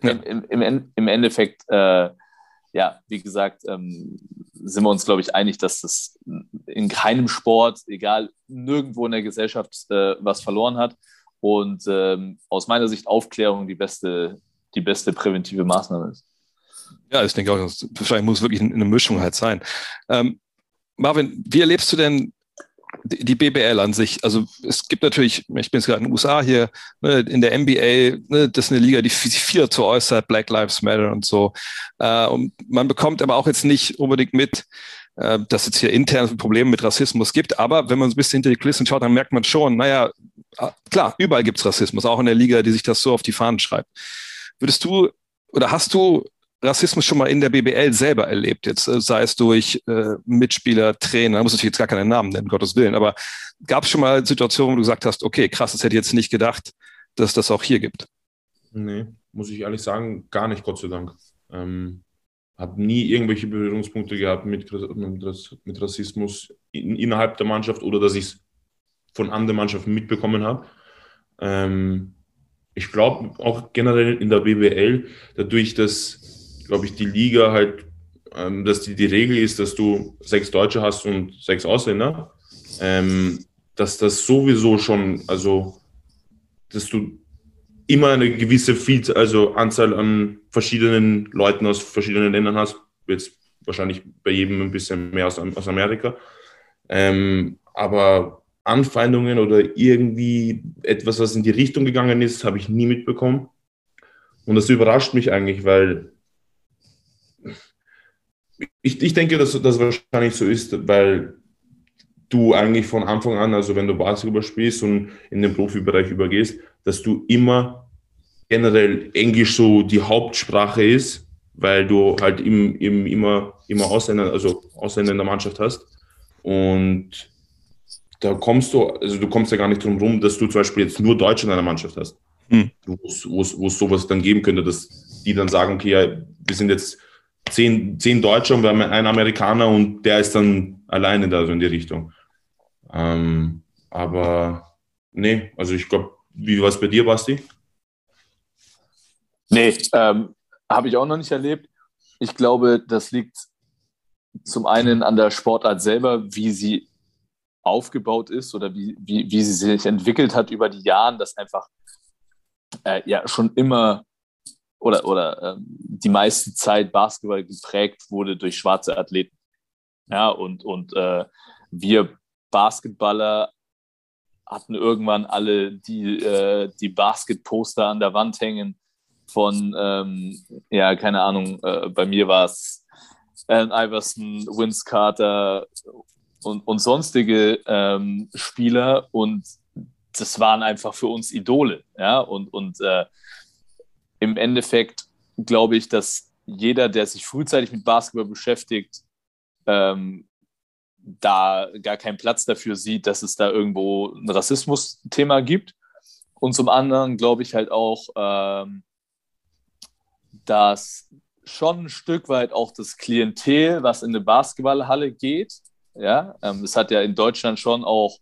Im, im, im, im Endeffekt, äh, ja, wie gesagt, ähm, sind wir uns, glaube ich, einig, dass das in keinem Sport, egal, nirgendwo in der Gesellschaft äh, was verloren hat. Und ähm, aus meiner Sicht Aufklärung die beste, die beste präventive Maßnahme ist. Ja, ich denke auch, wahrscheinlich muss wirklich eine Mischung halt sein. Ähm, Marvin, wie erlebst du denn die BBL an sich? Also es gibt natürlich, ich bin jetzt gerade in den USA hier, ne, in der NBA, ne, das ist eine Liga, die viel dazu äußert, Black Lives Matter und so. Äh, und man bekommt aber auch jetzt nicht unbedingt mit, äh, dass es hier interne Probleme mit Rassismus gibt. Aber wenn man ein bisschen hinter die Kulissen schaut, dann merkt man schon, naja, ah, klar, überall gibt es Rassismus, auch in der Liga, die sich das so auf die Fahnen schreibt. Würdest du oder hast du Rassismus schon mal in der BBL selber erlebt, jetzt äh, sei es durch äh, Mitspieler, Trainer, muss natürlich jetzt gar keinen Namen nennen, Gottes Willen, aber gab es schon mal Situationen, wo du gesagt hast, okay, krass, das hätte ich jetzt nicht gedacht, dass das auch hier gibt? Nee, muss ich ehrlich sagen, gar nicht, Gott sei Dank. Ähm, habe nie irgendwelche Berührungspunkte gehabt mit, mit, mit Rassismus in, innerhalb der Mannschaft oder dass ich es von anderen Mannschaften mitbekommen habe. Ähm, ich glaube auch generell in der BBL, dadurch, dass glaube ich, die Liga halt, ähm, dass die, die Regel ist, dass du sechs Deutsche hast und sechs Ausländer, ähm, dass das sowieso schon, also, dass du immer eine gewisse Viel also Anzahl an verschiedenen Leuten aus verschiedenen Ländern hast, jetzt wahrscheinlich bei jedem ein bisschen mehr aus, aus Amerika. Ähm, aber Anfeindungen oder irgendwie etwas, was in die Richtung gegangen ist, habe ich nie mitbekommen. Und das überrascht mich eigentlich, weil ich, ich denke, dass das wahrscheinlich so ist, weil du eigentlich von Anfang an, also wenn du Basketball spielst und in den Profibereich übergehst, dass du immer generell Englisch so die Hauptsprache ist, weil du halt im, im, immer, immer Ausländer, also Ausländer in der Mannschaft hast. Und da kommst du, also du kommst ja gar nicht drum rum, dass du zum Beispiel jetzt nur Deutsche in deiner Mannschaft hast. Hm. Wo es sowas dann geben könnte, dass die dann sagen, okay, ja, wir sind jetzt zehn, zehn Deutsche und wir haben einen Amerikaner und der ist dann alleine da so in die Richtung. Ähm, aber nee, also ich glaube, wie war es bei dir, Basti? Nee, ähm, habe ich auch noch nicht erlebt. Ich glaube, das liegt zum einen an der Sportart selber, wie sie aufgebaut ist oder wie, wie, wie sie sich entwickelt hat über die Jahre, dass einfach äh, ja schon immer oder, oder ähm, die meiste Zeit Basketball geprägt wurde durch schwarze Athleten. Ja, und, und äh, wir Basketballer hatten irgendwann alle die, äh, die Basketposter an der Wand hängen von, ähm, ja, keine Ahnung, äh, bei mir war es Allen Iverson, Vince Carter und, und sonstige ähm, Spieler und das waren einfach für uns Idole, ja, und, und äh, im Endeffekt glaube ich, dass jeder, der sich frühzeitig mit Basketball beschäftigt, ähm, da gar keinen Platz dafür sieht, dass es da irgendwo ein Rassismus-Thema gibt. Und zum anderen glaube ich halt auch, ähm, dass schon ein Stück weit auch das Klientel, was in eine Basketballhalle geht, ja, ähm, es hat ja in Deutschland schon auch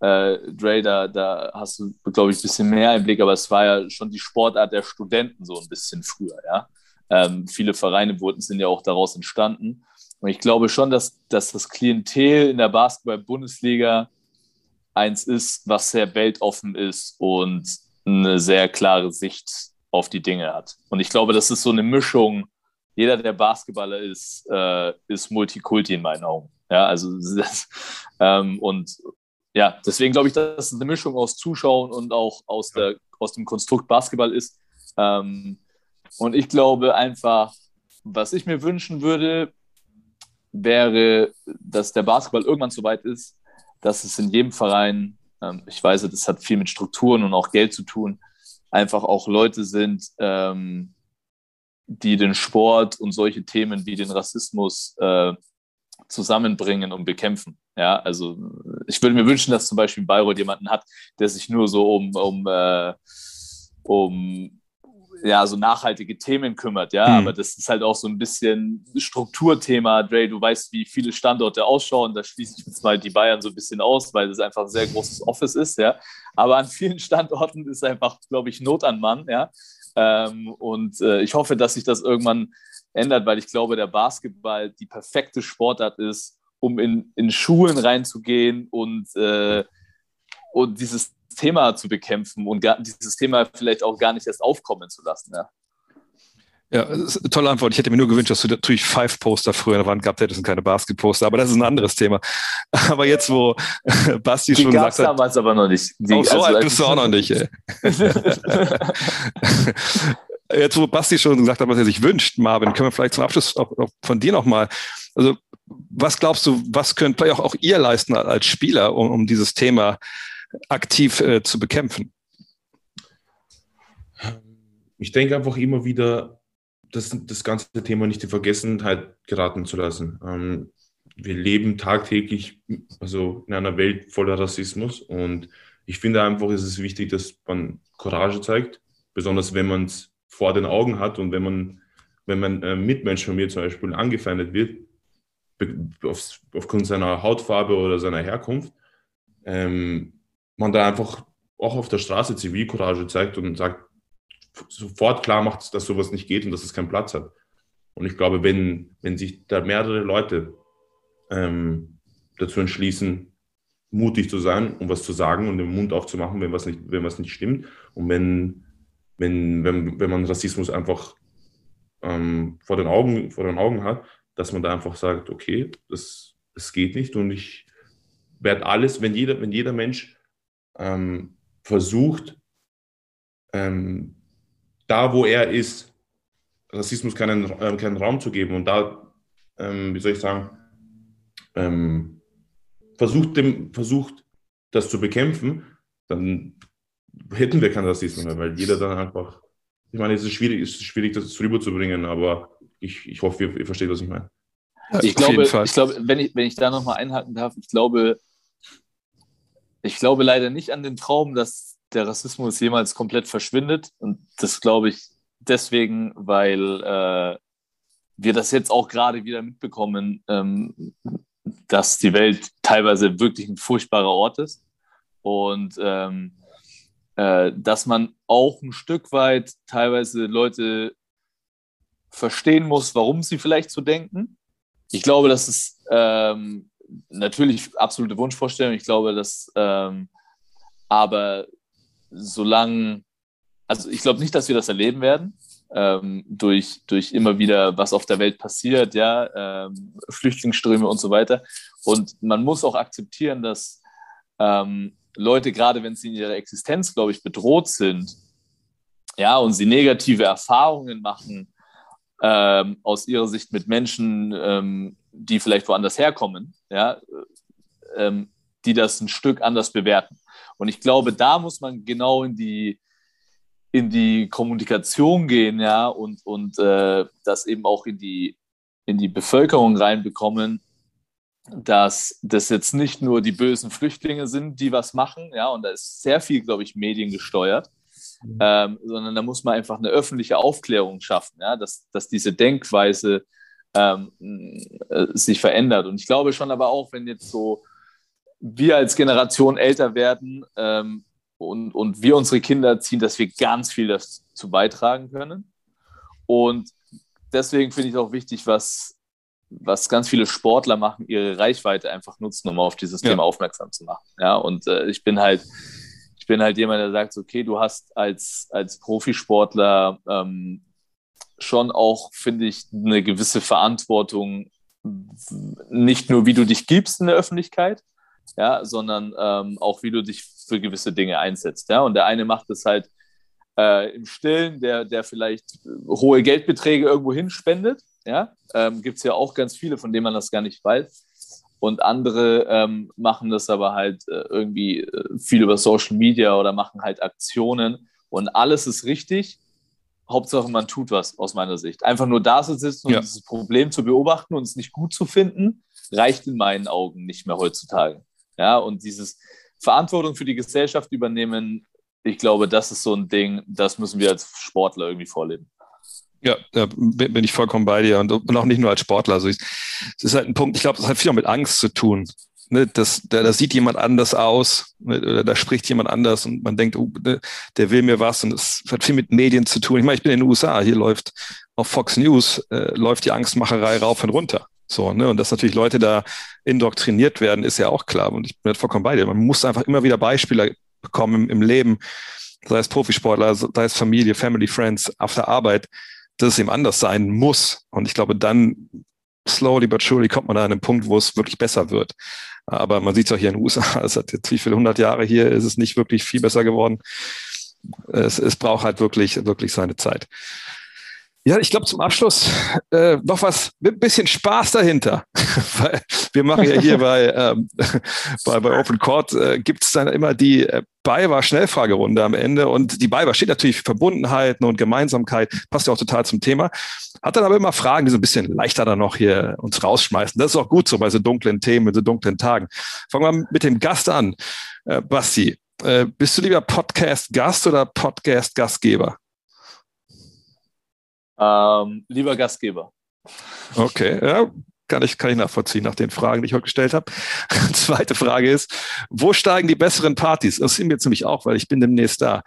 äh, Dre, da, da hast du, glaube ich, ein bisschen mehr Einblick, aber es war ja schon die Sportart der Studenten so ein bisschen früher, ja. Ähm, viele Vereine wurden, sind ja auch daraus entstanden. Und ich glaube schon, dass, dass das Klientel in der Basketball-Bundesliga eins ist, was sehr weltoffen ist und eine sehr klare Sicht auf die Dinge hat. Und ich glaube, das ist so eine Mischung. Jeder, der Basketballer ist, äh, ist Multikulti in meinen Augen. Ja, also das, ähm, und ja, deswegen glaube ich, dass es eine Mischung aus Zuschauen und auch aus der aus dem Konstrukt Basketball ist. Ähm, und ich glaube einfach, was ich mir wünschen würde, wäre, dass der Basketball irgendwann so weit ist, dass es in jedem Verein, ähm, ich weiß, das hat viel mit Strukturen und auch Geld zu tun, einfach auch Leute sind, ähm, die den Sport und solche Themen wie den Rassismus äh, zusammenbringen und bekämpfen. Ja, also ich würde mir wünschen, dass zum Beispiel Bayreuth jemanden hat, der sich nur so um, um, äh, um ja, so nachhaltige Themen kümmert, ja, mhm. aber das ist halt auch so ein bisschen Strukturthema, Dre, du weißt, wie viele Standorte ausschauen, da schließe ich jetzt mal die Bayern so ein bisschen aus, weil das einfach ein sehr großes Office ist, ja, aber an vielen Standorten ist einfach, glaube ich, Not an Mann, ja, ähm, und äh, ich hoffe, dass sich das irgendwann ändert, weil ich glaube, der Basketball die perfekte Sportart ist, um in, in Schulen reinzugehen und, äh, und dieses Thema zu bekämpfen und gar, dieses Thema vielleicht auch gar nicht erst aufkommen zu lassen. Ja. Ja, tolle Antwort. Ich hätte mir nur gewünscht, dass du natürlich Five-Poster früher in der Wand gehabt hättest und keine Basket-Poster, aber das ist ein anderes Thema. Aber jetzt, wo Basti die schon gesagt hat. damals aber noch nicht. Die, oh, so also, alt bist du auch noch nicht, ey. jetzt, wo Basti schon gesagt hat, was er sich wünscht, Marvin, können wir vielleicht zum Abschluss auch, auch von dir nochmal. Also, was glaubst du, was könnt vielleicht auch, auch ihr leisten als Spieler, um, um dieses Thema aktiv äh, zu bekämpfen? Ich denke einfach immer wieder, das, das ganze Thema nicht in Vergessenheit geraten zu lassen. Ähm, wir leben tagtäglich also in einer Welt voller Rassismus und ich finde einfach, es ist wichtig, dass man Courage zeigt, besonders wenn man es vor den Augen hat und wenn man, wenn man äh, Mitmensch von mir zum Beispiel angefeindet wird, auf, aufgrund seiner Hautfarbe oder seiner Herkunft, ähm, man da einfach auch auf der Straße Zivilcourage zeigt und sagt, sofort klar macht, dass sowas nicht geht und dass es keinen Platz hat. Und ich glaube, wenn, wenn sich da mehrere Leute ähm, dazu entschließen, mutig zu sein und was zu sagen und den Mund aufzumachen, wenn was nicht, wenn was nicht stimmt. Und wenn, wenn, wenn, wenn man Rassismus einfach ähm, vor, den Augen, vor den Augen hat, dass man da einfach sagt, okay, das, das geht nicht und ich werde alles, wenn jeder, wenn jeder Mensch ähm, versucht, ähm, da wo er ist, Rassismus keinen, äh, keinen Raum zu geben und da, ähm, wie soll ich sagen, ähm, versucht, dem, versucht, das zu bekämpfen, dann hätten wir keinen Rassismus mehr, weil jeder dann einfach, ich meine, es ist schwierig, es ist schwierig das rüberzubringen, aber ich, ich hoffe, ihr, ihr versteht, was ich meine. ich, glaube, ich glaube, wenn ich, wenn ich da nochmal einhaken darf, ich glaube, ich glaube leider nicht an den Traum, dass der Rassismus jemals komplett verschwindet. Und das glaube ich deswegen, weil äh, wir das jetzt auch gerade wieder mitbekommen, ähm, dass die Welt teilweise wirklich ein furchtbarer Ort ist. Und ähm, äh, dass man auch ein Stück weit teilweise Leute verstehen muss, warum sie vielleicht so denken. Ich glaube, dass es ähm, natürlich absolute Wunschvorstellung. Ich glaube, dass ähm, aber solange, also ich glaube nicht, dass wir das erleben werden, ähm, durch, durch immer wieder, was auf der Welt passiert, ja, ähm, Flüchtlingsströme und so weiter. Und man muss auch akzeptieren, dass ähm, Leute, gerade wenn sie in ihrer Existenz, glaube ich, bedroht sind, ja, und sie negative Erfahrungen machen, ähm, aus ihrer Sicht mit Menschen, ähm, die vielleicht woanders herkommen, ja, ähm, die das ein Stück anders bewerten. Und ich glaube, da muss man genau in die, in die Kommunikation gehen, ja, und, und äh, das eben auch in die, in die Bevölkerung reinbekommen, dass das jetzt nicht nur die bösen Flüchtlinge sind, die was machen, ja, und da ist sehr viel, glaube ich, mediengesteuert, Mhm. Ähm, sondern da muss man einfach eine öffentliche Aufklärung schaffen, ja, dass, dass diese Denkweise ähm, äh, sich verändert. Und ich glaube schon aber auch, wenn jetzt so wir als Generation älter werden ähm, und, und wir unsere Kinder ziehen, dass wir ganz viel dazu beitragen können. Und deswegen finde ich auch wichtig, was, was ganz viele Sportler machen, ihre Reichweite einfach nutzen, um auf dieses ja. Thema aufmerksam zu machen. Ja, und äh, ich bin halt bin halt jemand, der sagt, okay, du hast als, als Profisportler ähm, schon auch, finde ich, eine gewisse Verantwortung, nicht nur wie du dich gibst in der Öffentlichkeit, ja, sondern ähm, auch wie du dich für gewisse Dinge einsetzt. Ja? Und der eine macht es halt äh, im Stillen, der, der vielleicht hohe Geldbeträge irgendwo hinspendet. Ja? Ähm, Gibt es ja auch ganz viele, von denen man das gar nicht weiß. Und andere ähm, machen das aber halt äh, irgendwie äh, viel über Social Media oder machen halt Aktionen. Und alles ist richtig. Hauptsache, man tut was aus meiner Sicht. Einfach nur da zu sitzen und ja. dieses Problem zu beobachten und es nicht gut zu finden, reicht in meinen Augen nicht mehr heutzutage. Ja, und dieses Verantwortung für die Gesellschaft übernehmen, ich glaube, das ist so ein Ding, das müssen wir als Sportler irgendwie vorleben. Ja, da bin ich vollkommen bei dir und, auch nicht nur als Sportler. Also es ist halt ein Punkt, ich glaube, das hat viel mit Angst zu tun. Ne, das, da, da sieht jemand anders aus ne, oder da spricht jemand anders und man denkt, oh, ne, der will mir was und es hat viel mit Medien zu tun. Ich meine, ich bin in den USA, hier läuft auf Fox News äh, läuft die Angstmacherei rauf und runter. So, ne? Und dass natürlich Leute da indoktriniert werden, ist ja auch klar. Und ich bin halt vollkommen bei dir. Man muss einfach immer wieder Beispiele bekommen im, im Leben, sei es Profisportler, sei es Familie, Family, Friends, auf der Arbeit, dass es eben anders sein muss. Und ich glaube, dann slowly but surely kommt man an einen Punkt, wo es wirklich besser wird. Aber man sieht es auch hier in den USA, es hat jetzt wie viele hundert Jahre hier, ist es nicht wirklich viel besser geworden. Es, es braucht halt wirklich, wirklich seine Zeit. Ja, ich glaube zum Abschluss äh, noch was mit ein bisschen Spaß dahinter. Weil wir machen ja hier bei, ähm, bei, bei Open Court äh, gibt es dann immer die äh, BayWa Schnellfragerunde am Ende und die BayWa steht natürlich für Verbundenheiten und Gemeinsamkeit, passt ja auch total zum Thema. Hat dann aber immer Fragen, die so ein bisschen leichter dann noch hier uns rausschmeißen. Das ist auch gut so bei so dunklen Themen, bei so dunklen Tagen. Fangen wir mit dem Gast an. Äh, Basti, äh, bist du lieber Podcast-Gast oder Podcast-Gastgeber? Ähm, lieber Gastgeber. Okay, ja, kann ich, kann ich nachvollziehen nach den Fragen, die ich heute gestellt habe. Zweite Frage ist, wo steigen die besseren Partys? Das sind mir ziemlich auch, weil ich bin demnächst da.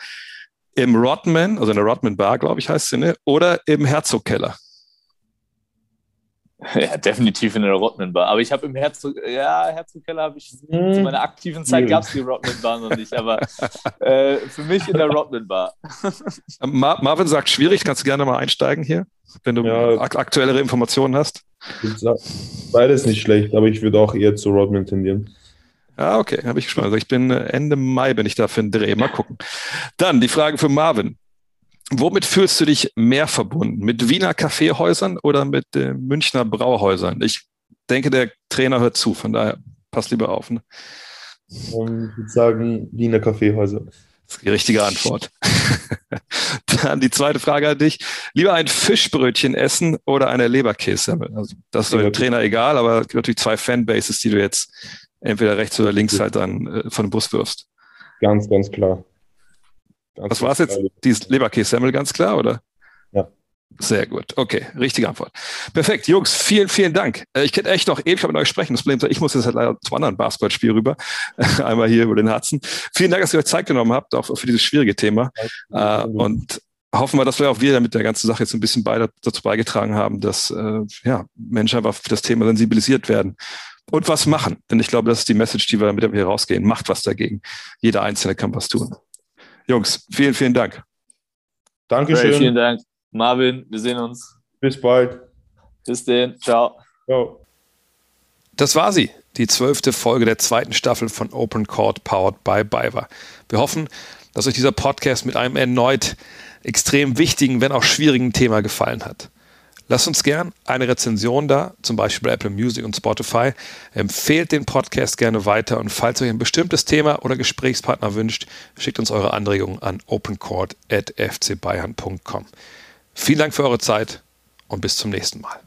Im Rodman, also in der Rodman Bar, glaube ich, heißt sie, ne? oder im Herzogkeller? Ja, definitiv in der Rodman Bar. Aber ich habe im Herzog, ja, Herzogkeller habe ich, hm. zu meiner aktiven Zeit gab es die Rodman Bar noch nicht, aber äh, für mich in der Rodman Bar. Mar Marvin sagt schwierig, kannst du gerne mal einsteigen hier, wenn du ja, ak aktuellere Informationen hast. Beides nicht schlecht, aber ich würde auch eher zu Rodman tendieren. Ah, okay, habe ich schon. Also ich bin äh, Ende Mai, bin ich da für einen Dreh. Mal gucken. Dann die Frage für Marvin. Womit fühlst du dich mehr verbunden? Mit Wiener Kaffeehäusern oder mit äh, Münchner Brauhäusern? Ich denke, der Trainer hört zu, von daher passt lieber auf. Ne? Um, ich würde sagen, Wiener Kaffeehäuser. Das ist die richtige Antwort. Dann die zweite Frage an dich. Lieber ein Fischbrötchen essen oder eine Leberkäse? Also das ist dem Trainer egal, aber es gibt natürlich zwei Fanbases, die du jetzt entweder rechts oder links halt dann äh, von dem Bus wirfst. Ganz, ganz klar. Ganz Was war es jetzt? Die Leberkäse-Semmel, ganz klar, oder? Ja. Sehr gut. Okay, richtige Antwort. Perfekt. Jungs, vielen, vielen Dank. Äh, ich könnte echt noch ewig mit euch sprechen. Das Problem ist, ich muss jetzt halt leider zum anderen Basketballspiel rüber. Einmal hier über den Herzen. Vielen Dank, dass ihr euch Zeit genommen habt, auch für dieses schwierige Thema. Ja, und hoffen wir, dass wir auch wir mit der ganzen Sache jetzt ein bisschen beide dazu beigetragen haben, dass äh, ja, Menschen einfach für das Thema sensibilisiert werden und was machen. Denn ich glaube, das ist die Message, die wir damit hier rausgehen. Macht was dagegen. Jeder Einzelne kann was tun. Jungs, vielen, vielen Dank. Dankeschön. Hey, vielen Dank. Marvin, wir sehen uns. Bis bald. Bis denn. Ciao. Ciao. Das war sie, die zwölfte Folge der zweiten Staffel von Open Court Powered by BayWa. Wir hoffen, dass euch dieser Podcast mit einem erneut extrem wichtigen, wenn auch schwierigen Thema gefallen hat. Lasst uns gern eine Rezension da, zum Beispiel bei Apple Music und Spotify. Empfehlt den Podcast gerne weiter und falls euch ein bestimmtes Thema oder Gesprächspartner wünscht, schickt uns eure Anregungen an opencourt.fcbayern.com. Vielen Dank für eure Zeit und bis zum nächsten Mal.